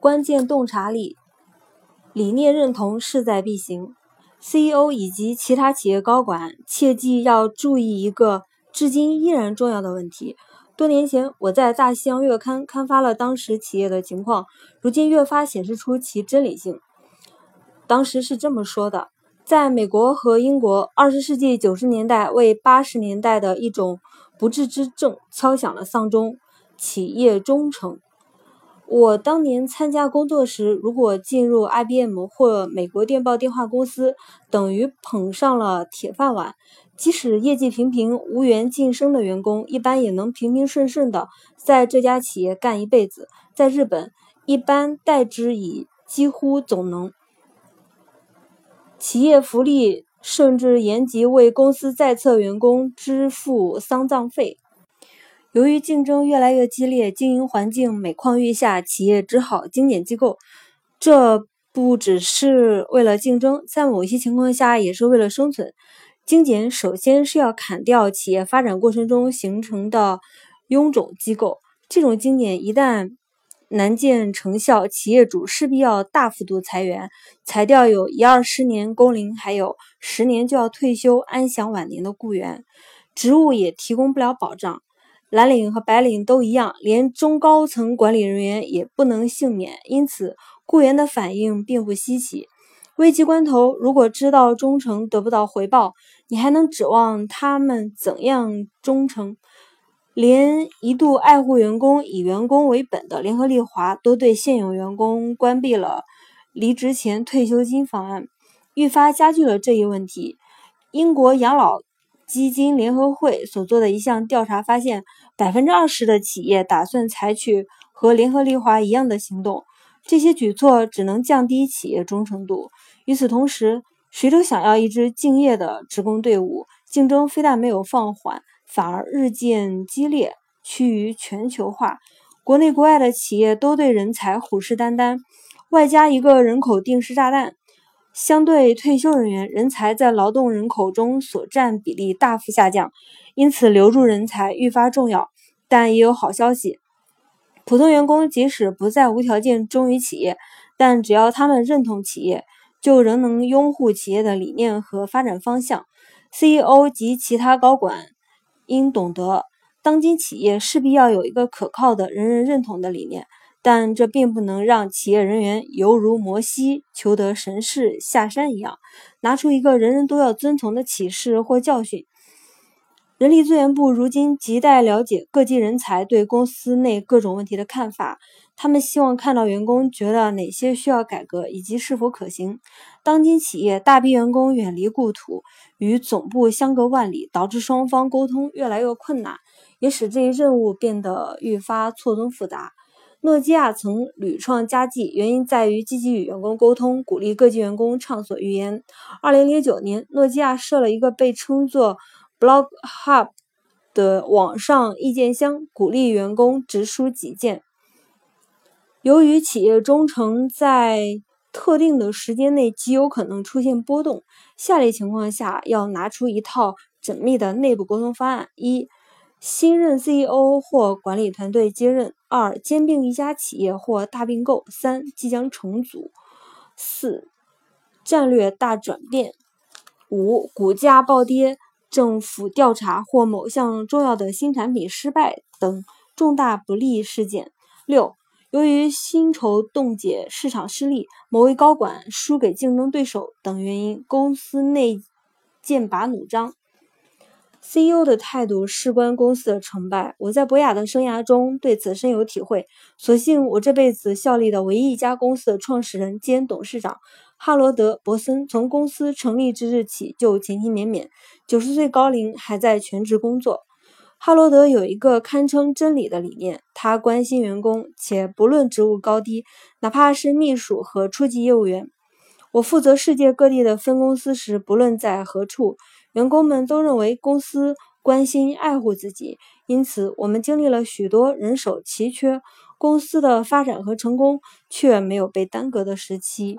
关键洞察力、理念认同势在必行。CEO 以及其他企业高管切记要注意一个至今依然重要的问题。多年前，我在《大西洋月刊》刊发了当时企业的情况，如今越发显示出其真理性。当时是这么说的：在美国和英国，二十世纪九十年代为八十年代的一种不治之症敲响了丧钟——企业忠诚。我当年参加工作时，如果进入 IBM 或美国电报电话公司，等于捧上了铁饭碗。即使业绩平平、无缘晋升的员工，一般也能平平顺顺的在这家企业干一辈子。在日本，一般代之以几乎总能。企业福利甚至延及为公司在册员工支付丧葬费。由于竞争越来越激烈，经营环境每况愈下，企业只好精简机构。这不只是为了竞争，在某些情况下也是为了生存。精简首先是要砍掉企业发展过程中形成的臃肿机构。这种精简一旦难见成效，企业主势必要大幅度裁员，裁掉有一二十年工龄，还有十年就要退休安享晚年的雇员，职务也提供不了保障。蓝领和白领都一样，连中高层管理人员也不能幸免。因此，雇员的反应并不稀奇。危急关头，如果知道忠诚得不到回报，你还能指望他们怎样忠诚？连一度爱护员工、以员工为本的联合利华，都对现有员工关闭了离职前退休金方案，愈发加剧了这一问题。英国养老。基金联合会所做的一项调查发现，百分之二十的企业打算采取和联合利华一样的行动。这些举措只能降低企业忠诚度。与此同时，谁都想要一支敬业的职工队伍。竞争非但没有放缓，反而日渐激烈，趋于全球化。国内国外的企业都对人才虎视眈眈，外加一个人口定时炸弹。相对退休人员，人才在劳动人口中所占比例大幅下降，因此留住人才愈发重要。但也有好消息，普通员工即使不再无条件忠于企业，但只要他们认同企业，就仍能拥护企业的理念和发展方向。CEO 及其他高管应懂得，当今企业势必要有一个可靠的、人人认同的理念。但这并不能让企业人员犹如摩西求得神事下山一样，拿出一个人人都要遵从的启示或教训。人力资源部如今亟待了解各级人才对公司内各种问题的看法，他们希望看到员工觉得哪些需要改革以及是否可行。当今企业大批员工远离故土，与总部相隔万里，导致双方沟通越来越困难，也使这一任务变得愈发错综复杂。诺基亚曾屡创佳绩，原因在于积极与员工沟通，鼓励各级员工畅所欲言。二零零九年，诺基亚设了一个被称作 “Blog Hub” 的网上意见箱，鼓励员工直抒己见。由于企业忠诚在特定的时间内极有可能出现波动，下列情况下要拿出一套缜密的内部沟通方案：一、新任 CEO 或管理团队接任。二、兼并一家企业或大并购；三、即将重组；四、战略大转变；五、股价暴跌、政府调查或某项重要的新产品失败等重大不利事件；六、由于薪酬冻结、市场失利、某位高管输给竞争对手等原因，公司内剑拔弩张。CEO 的态度事关公司的成败。我在博雅的生涯中对此深有体会。所幸我这辈子效力的唯一一家公司的创始人兼董事长哈罗德·伯森，从公司成立之日起就勤勤勉勉，九十岁高龄还在全职工作。哈罗德有一个堪称真理的理念：他关心员工，且不论职务高低，哪怕是秘书和初级业务员。我负责世界各地的分公司时，不论在何处。员工们都认为公司关心爱护自己，因此我们经历了许多人手奇缺、公司的发展和成功却没有被耽搁的时期。